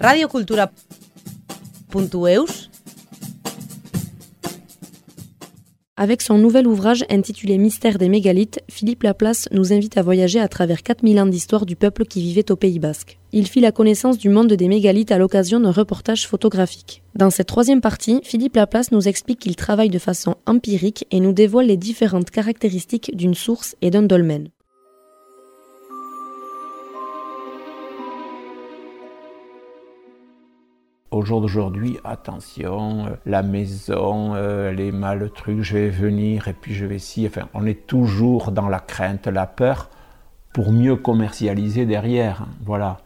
radiocultura.eus Avec son nouvel ouvrage intitulé Mystère des mégalithes, Philippe Laplace nous invite à voyager à travers 4000 ans d'histoire du peuple qui vivait au Pays basque. Il fit la connaissance du monde des mégalithes à l'occasion d'un reportage photographique. Dans cette troisième partie, Philippe Laplace nous explique qu'il travaille de façon empirique et nous dévoile les différentes caractéristiques d'une source et d'un dolmen. Au jour d'aujourd'hui, attention, euh, la maison, euh, les mal trucs, je vais venir et puis je vais si. Enfin, on est toujours dans la crainte, la peur, pour mieux commercialiser derrière. Hein, voilà.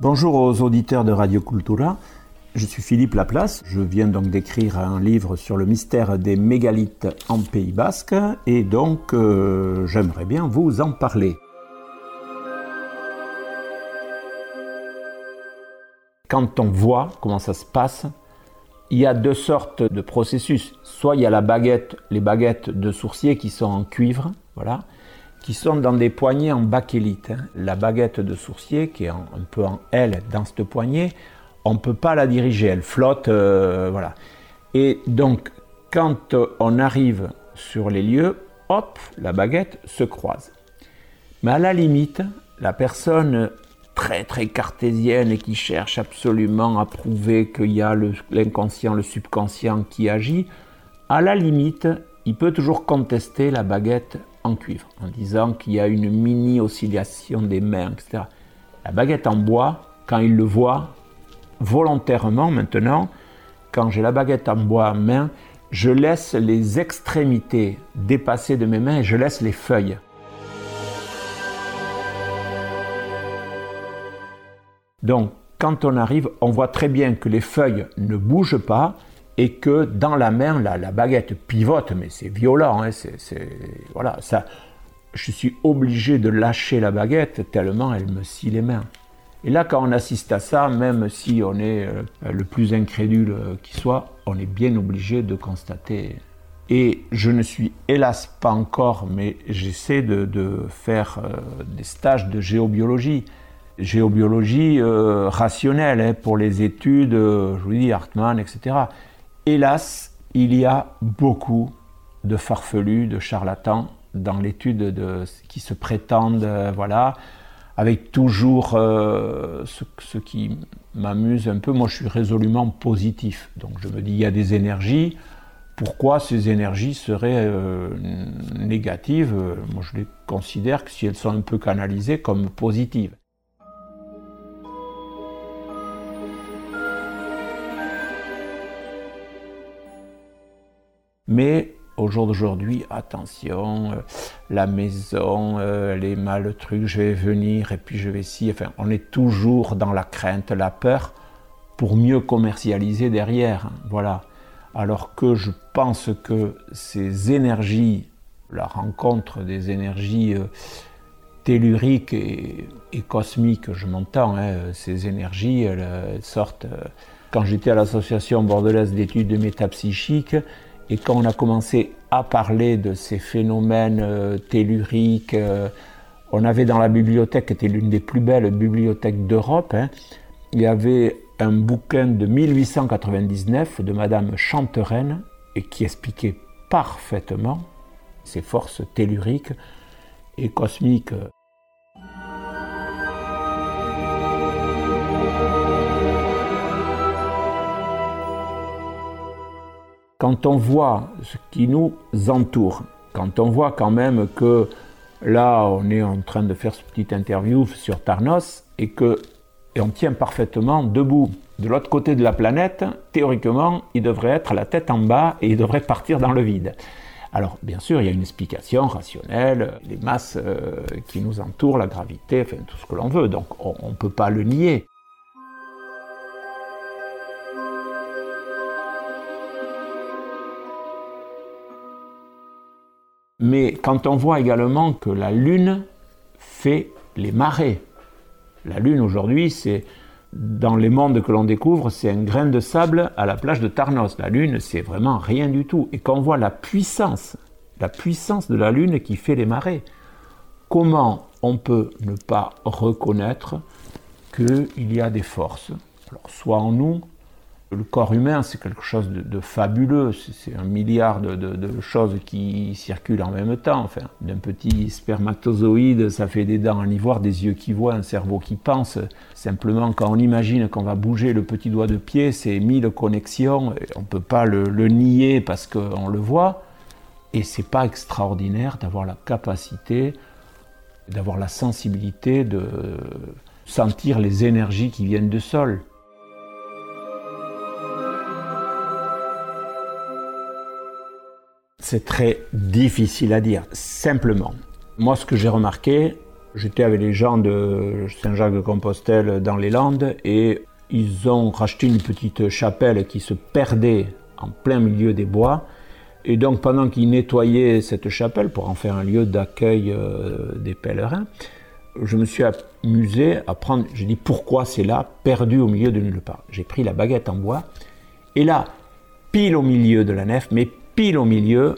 Bonjour aux auditeurs de Radio Cultura. Je suis Philippe Laplace. Je viens donc d'écrire un livre sur le mystère des mégalithes en Pays Basque et donc euh, j'aimerais bien vous en parler. Quand on voit comment ça se passe, il y a deux sortes de processus. Soit il y a la baguette, les baguettes de sourcier qui sont en cuivre, voilà, qui sont dans des poignées en bakélite. Hein. La baguette de sourcier, qui est un peu en L dans cette poignée, on ne peut pas la diriger, elle flotte, euh, voilà. Et donc, quand on arrive sur les lieux, hop, la baguette se croise. Mais à la limite, la personne très très cartésienne et qui cherche absolument à prouver qu'il y a l'inconscient, le, subconscient qui agit, à la limite, il peut toujours contester la baguette en cuivre en disant qu'il y a une mini oscillation des mains, etc. La baguette en bois, quand il le voit, volontairement maintenant, quand j'ai la baguette en bois en main, je laisse les extrémités dépasser de mes mains et je laisse les feuilles. Donc, quand on arrive, on voit très bien que les feuilles ne bougent pas et que dans la main, la, baguette pivote, mais c'est violent. Hein, voilà, ça, je suis obligé de lâcher la baguette tellement elle me scie les mains. Et là, quand on assiste à ça, même si on est euh, le plus incrédule qui soit, on est bien obligé de constater. Et je ne suis hélas pas encore, mais j'essaie de, faire euh, des stages de géobiologie géobiologie euh, rationnelle hein, pour les études, euh, je vous dis Hartmann, etc. Hélas, il y a beaucoup de farfelus, de charlatans dans l'étude de qui se prétendent, euh, voilà, avec toujours ce, ce, qui m'amuse un peu. Moi, je suis résolument positif, donc je me dis il y a des énergies. Pourquoi ces énergies seraient négatives? Moi, je les considère que si elles sont un peu canalisées comme positives. Mais au jour d'aujourd'hui, attention, euh, la maison, euh, les mal trucs, je vais venir et puis je vais si. Enfin, on est toujours dans la crainte, la peur, pour mieux commercialiser derrière. Hein, voilà. Alors que je pense que ces énergies, la rencontre des énergies euh, telluriques et, cosmiques, je m'entends, hein, ces énergies, elles sortent. quand j'étais à l'association bordelaise d'études de métapsychique, et quand on a commencé à parler de ces phénomènes euh, telluriques, euh, on avait dans la bibliothèque, qui était l'une des plus belles bibliothèques d'Europe, hein, il y avait un bouquin de 1899 de Madame Chantereine et qui expliquait parfaitement ces forces telluriques et cosmiques quand on voit ce qui nous entoure, quand on voit quand même que là, on est en train de faire ce petit interview sur Tarnos et que on tient parfaitement debout. De l'autre côté de la planète, théoriquement, il devrait être la tête en bas et il devrait partir dans le vide. Alors, bien sûr, il y a une explication rationnelle, les masses euh, qui nous entourent, la gravité, enfin tout ce que l'on veut, donc on ne peut pas le nier. Mais quand on voit également que la Lune fait les marées, la Lune aujourd'hui, c'est dans les mondes que l'on découvre, c'est un grain de sable à la plage de Tarnos. La Lune, c'est vraiment rien du tout. Et quand on voit la puissance, la puissance de la Lune qui fait les marées, comment on peut ne pas reconnaître qu'il y a des forces, alors soit en nous, le corps humain, c'est quelque chose de, fabuleux. C'est un milliard de, choses qui circulent en même temps. Enfin, d'un petit spermatozoïde, ça fait des dents en ivoire, des yeux qui voient, un cerveau qui pense. Simplement, quand on imagine qu'on va bouger le petit doigt de pied, c'est mille connexions. On ne peut pas le, nier parce qu'on le voit. Et c'est pas extraordinaire d'avoir la capacité, d'avoir la sensibilité de sentir les énergies qui viennent du sol. C'est très difficile à dire, simplement. Moi, ce que j'ai remarqué, j'étais avec les gens de Saint-Jacques-de-Compostelle dans les Landes et ils ont racheté une petite chapelle qui se perdait en plein milieu des bois. Et donc, pendant qu'ils nettoyaient cette chapelle pour en faire un lieu d'accueil euh, des pèlerins, je me suis amusé à prendre. J'ai dit pourquoi c'est là, perdu au milieu de nulle part. J'ai pris la baguette en bois et là, pile au milieu de la nef, mais pile au milieu,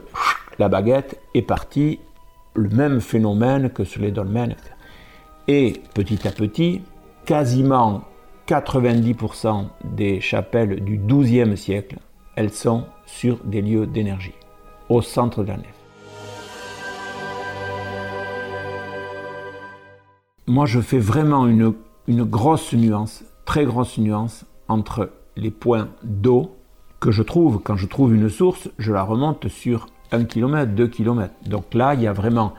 la baguette est partie, le même phénomène que sur les dolmens. Et petit à petit, quasiment 90% des chapelles du XIIe siècle, elles sont sur des lieux d'énergie, au centre de la nef. Moi, je fais vraiment une, une grosse nuance, très grosse nuance, entre les points d'eau que je trouve, quand je trouve une source, je la remonte sur 1 km, 2 km. Donc là, il y a vraiment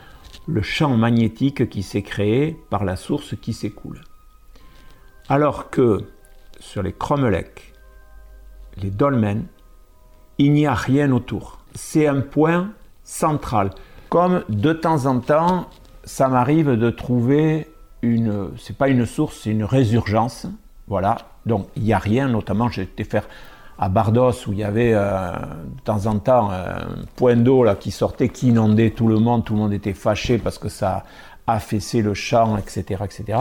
le champ magnétique qui s'est créé par la source qui s'écoule. Alors que sur les cromlechs, les dolmens, il n'y a rien autour. C'est un point central. Comme de temps en temps, ça m'arrive de trouver une, c'est pas une source, c'est une résurgence. Voilà. Donc il n'y a rien, notamment j'ai été faire à Bardos où il y avait euh, de temps en temps un point d'eau là qui sortait, qui inondait tout le monde, tout le monde était fâché parce que ça affaissait le champ, etc., etc.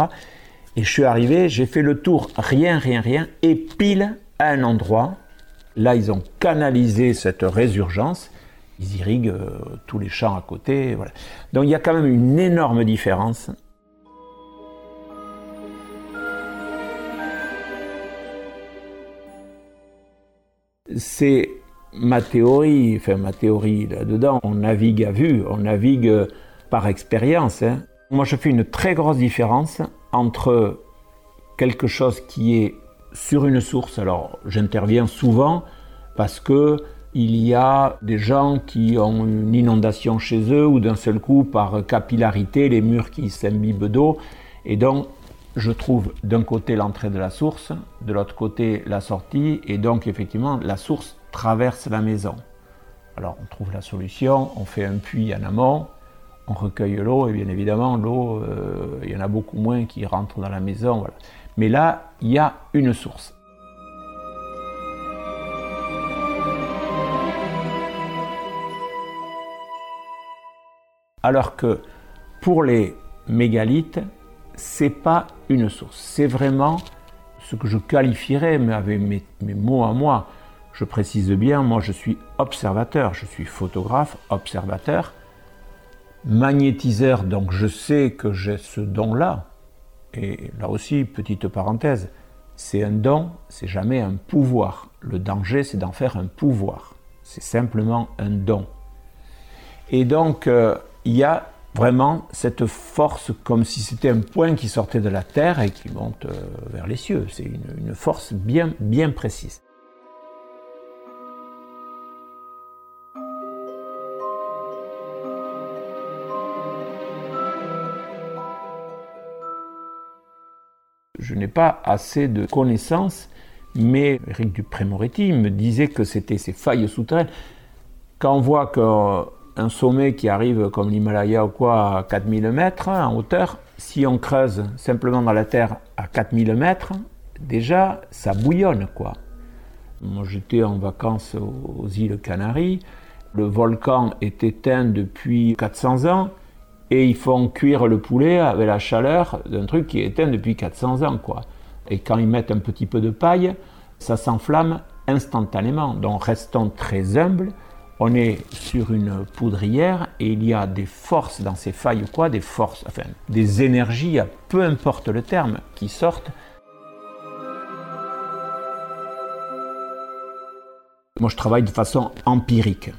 Et je suis arrivé, j'ai fait le tour, rien, rien, rien, et pile à un endroit, là ils ont canalisé cette résurgence, ils irriguent euh, tous les champs à côté, voilà. Donc il y a quand même une énorme différence c'est ma théorie, enfin ma théorie là-dedans, on navigue à vue, on navigue par expérience. Hein. Moi je fais une très grosse différence entre quelque chose qui est sur une source, alors j'interviens souvent parce que il y a des gens qui ont une inondation chez eux ou d'un seul coup par capillarité les murs qui s'imbibent d'eau et donc je trouve d'un côté l'entrée de la source, de l'autre côté la sortie, et donc effectivement la source traverse la maison. Alors on trouve la solution, on fait un puits en amont, on recueille l'eau, et bien évidemment l'eau, euh, il y en a beaucoup moins qui rentrent dans la maison. Mais là, il y a une source. Alors que pour les mégalithes, c'est pas une source. C'est vraiment ce que je qualifierais, mais avec mes, mots à moi, je précise bien, moi je suis observateur, je suis photographe, observateur, magnétiseur, donc je sais que j'ai ce don-là. Et là aussi, petite parenthèse, c'est un don, c'est jamais un pouvoir. Le danger, c'est d'en faire un pouvoir. C'est simplement un don. Et donc, euh, il y a vraiment cette force comme si c'était un point qui sortait de la terre et qui monte euh, vers les cieux. C'est une, force bien, bien précise. Je n'ai pas assez de connaissances, mais Eric Dupré-Moretti me disait que c'était ces failles souterraines. Quand on voit que un sommet qui arrive comme l'Himalaya ou quoi à 4000 mètres en hauteur, si on creuse simplement dans la terre à 4000 mètres, déjà ça bouillonne quoi. Moi j'étais en vacances aux îles Canaries, le volcan est éteint depuis 400 ans et ils font cuire le poulet avec la chaleur d'un truc qui est éteint depuis 400 ans quoi. Et quand ils mettent un petit peu de paille, ça s'enflamme instantanément. Donc restons très humbles on est sur une poudrière et il y a des forces dans ces failles ou quoi, des forces, enfin des énergies, peu importe le terme, qui sortent. Moi je travaille de façon empirique,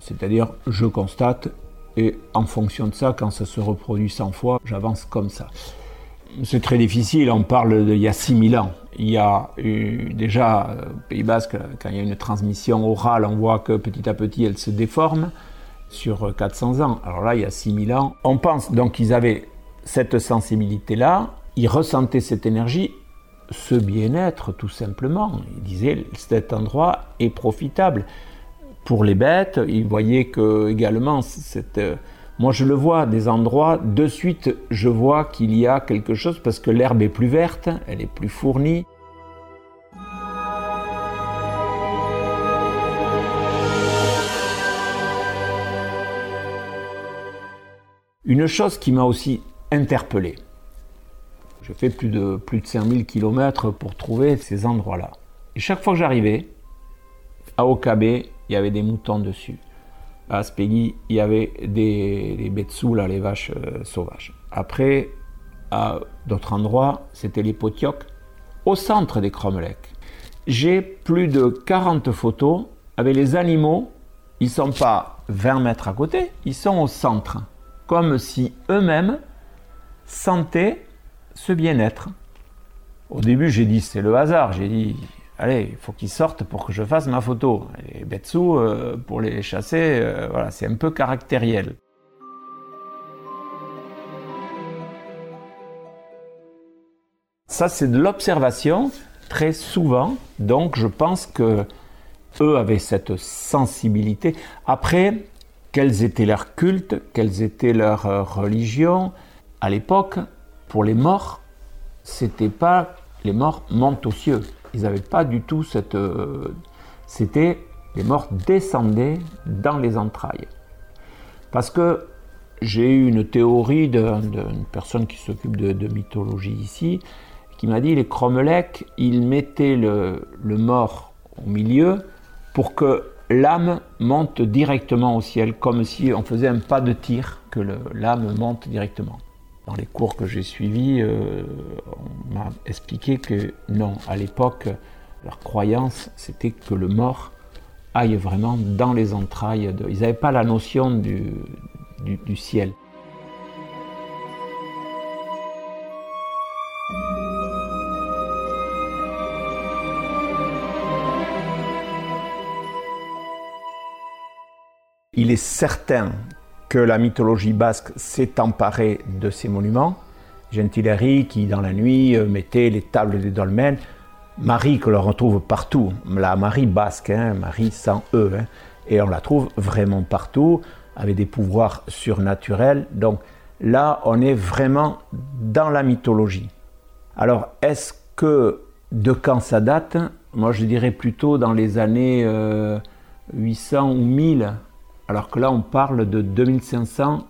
c'est-à-dire je constate et en fonction de ça, quand ça se reproduit 100 fois, j'avance comme ça. C'est très difficile, on parle d'il y a 6000 ans. Il y a eu déjà, au Pays Basque, quand il y a une transmission orale, on voit que petit à petit elle se déforme sur 400 ans. Alors là, il y a 6000 ans. On pense donc qu'ils avaient cette sensibilité-là, ils ressentaient cette énergie, ce bien-être tout simplement. Ils disaient cet endroit est profitable pour les bêtes. Ils voyaient que également cette moi, je le vois des endroits, de suite, je vois qu'il y a quelque chose parce que l'herbe est plus verte, elle est plus fournie. Une chose qui m'a aussi interpellé. Je fais plus de, plus de 5000 km pour trouver ces endroits-là. Et chaque fois que j'arrivais, à Okabe, il y avait des moutons dessus à Aspegui, il y avait des, des betsous, là, les vaches euh, sauvages. Après, à d'autres endroits, c'était les potiocs, au centre des cromlechs. J'ai plus de 40 photos avec les animaux. Ils sont pas 20 mètres à côté, ils sont au centre. Comme si eux-mêmes sentaient ce bien-être. Au début, j'ai dit c'est le hasard. J'ai dit allez, il faut qu'ils sortent pour que je fasse ma photo. Les Betsu, euh, pour les chasser, euh, voilà, c'est un peu caractériel. Ça, c'est de l'observation très souvent. Donc, je pense que eux avaient cette sensibilité. Après, quels étaient leurs cultes, quelles étaient leurs euh, religions? À l'époque, pour les morts, c'était pas les morts montent aux cieux ils n'avaient pas du tout cette. Euh, c'était les morts descendaient dans les entrailles. Parce que j'ai eu une théorie d'une personne qui s'occupe de, mythologie ici, qui m'a dit les Cromlech, ils mettaient le, mort au milieu pour que l'âme monte directement au ciel, comme si on faisait un pas de tir, que l'âme monte directement. Dans les cours que j'ai suivis, euh, on m'a expliqué que non, à l'époque, leur croyance, c'était que le mort aille vraiment dans les entrailles. De... Ils n'avaient pas la notion du, du ciel. Il est certain que la mythologie basque s'est emparée de ces monuments. Gentileri qui, dans la nuit, euh, mettait les tables des dolmens. Marie, que l'on retrouve partout, la Marie basque, hein, Marie sans E, hein, et on la trouve vraiment partout, avec des pouvoirs surnaturels. Donc là, on est vraiment dans la mythologie. Alors, est-ce que de quand ça date? Moi, je dirais plutôt dans les années 800 euh, ou 1000 alors que là on parle de 2500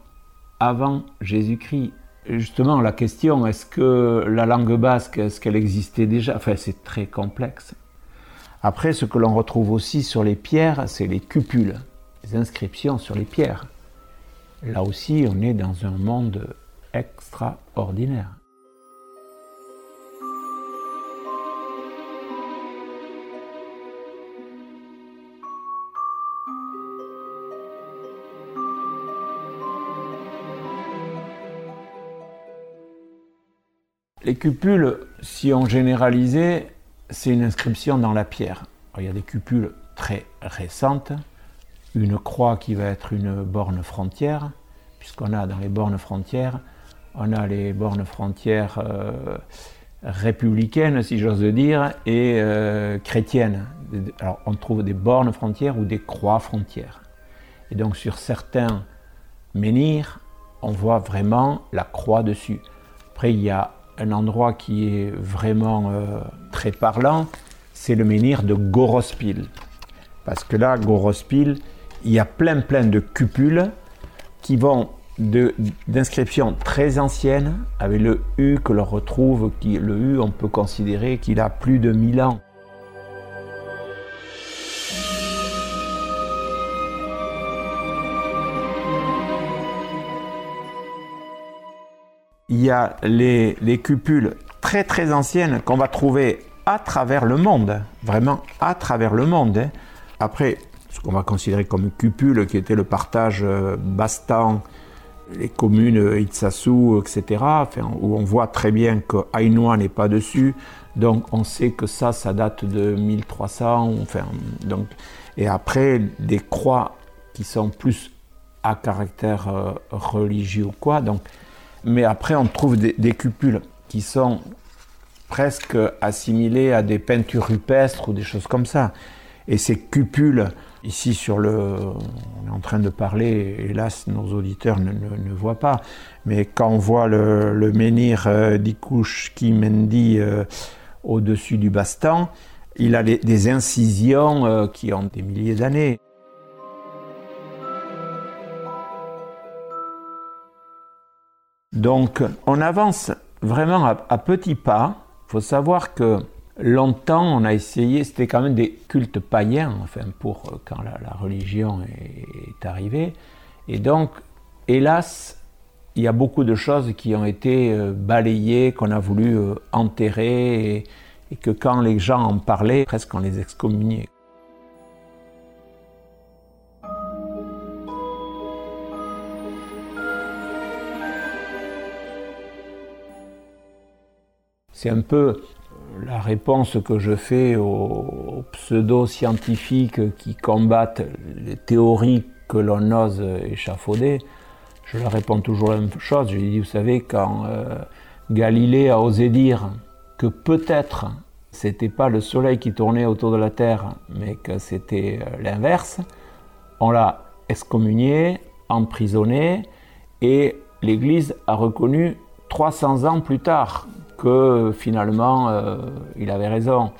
avant Jésus-Christ. Justement, la question, est-ce que la langue basque, est-ce qu'elle existait déjà? Enfin, c'est très complexe. Après, ce que l'on retrouve aussi sur les pierres, c'est les cupules, les inscriptions sur les pierres. Là aussi, on est dans un monde extraordinaire. Les cupules, si on généralisait, c'est une inscription dans la pierre. il y a des cupules très récentes, une croix qui va être une borne frontière, puisqu'on a dans les bornes frontières, on a les bornes frontières euh, républicaines, si j'ose dire, et euh, chrétiennes. Alors on trouve des bornes frontières ou des croix frontières. Et donc sur certains menhirs, on voit vraiment la croix dessus. Après, il y a un endroit qui est vraiment euh, très parlant, c'est le menhir de Gorospil. Parce que là, Gorospil, il y a plein plein de cupules qui vont d'inscriptions très anciennes, avec le U que l'on retrouve, qui, le U on peut considérer qu'il a plus de 1000 ans. Il y a les, les cupules très très anciennes qu'on va trouver à travers le monde, vraiment à travers le monde. hein. Après, ce qu'on va considérer comme cupule, qui était le partage euh, Bastan, les communes euh, Itsasu, etc., où on voit très bien que Ainoa n'est pas dessus, donc on sait que ça, ça date de 1300, enfin, donc, et après, des croix qui sont plus à caractère euh, religieux ou quoi, donc, mais après, on trouve des, cupules qui sont presque assimilées à des peintures rupestres ou des choses comme ça. Et ces cupules, ici sur le, on est en train de parler, hélas nos auditeurs ne, voient pas, mais quand on voit le, menhir euh, d'Ikushki Mendi euh, au-dessus du bastan, il a des incisions euh, qui ont des milliers d'années. Donc on avance vraiment à, petits pas. Il faut savoir que longtemps on a essayé, c'était quand même des cultes païens, enfin pour euh, quand la, religion est, est arrivée. Et donc, hélas, il y a beaucoup de choses qui ont été euh, balayées, qu'on a voulu euh, enterrer, et, et que quand les gens en parlaient, presque on les excommuniait. C'est un peu la réponse que je fais aux, pseudo-scientifiques qui combattent les théories que l'on ose échafauder. Je leur réponds toujours la même chose. Je dis, vous savez, quand euh, Galilée a osé dire que peut-être c'était pas le Soleil qui tournait autour de la Terre, mais que c'était euh, l'inverse, on l'a excommunié, emprisonné, et l'Église a reconnu 300 ans plus tard que finalement euh, il avait raison.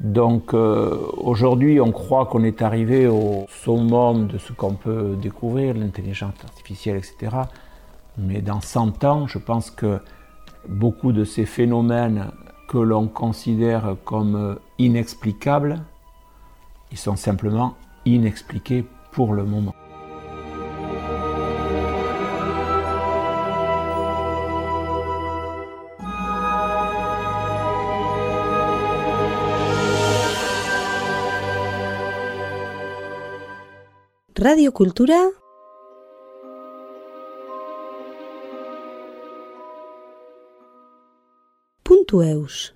Donc euh, aujourd'hui on croit qu'on est arrivé au summum de ce qu'on peut découvrir, l'intelligence artificielle, etc. Mais dans 100 ans, je pense que beaucoup de ces phénomènes que l'on considère comme inexplicables, ils sont simplement inexpliqués pour le moment. Radio Kultura puntu eus.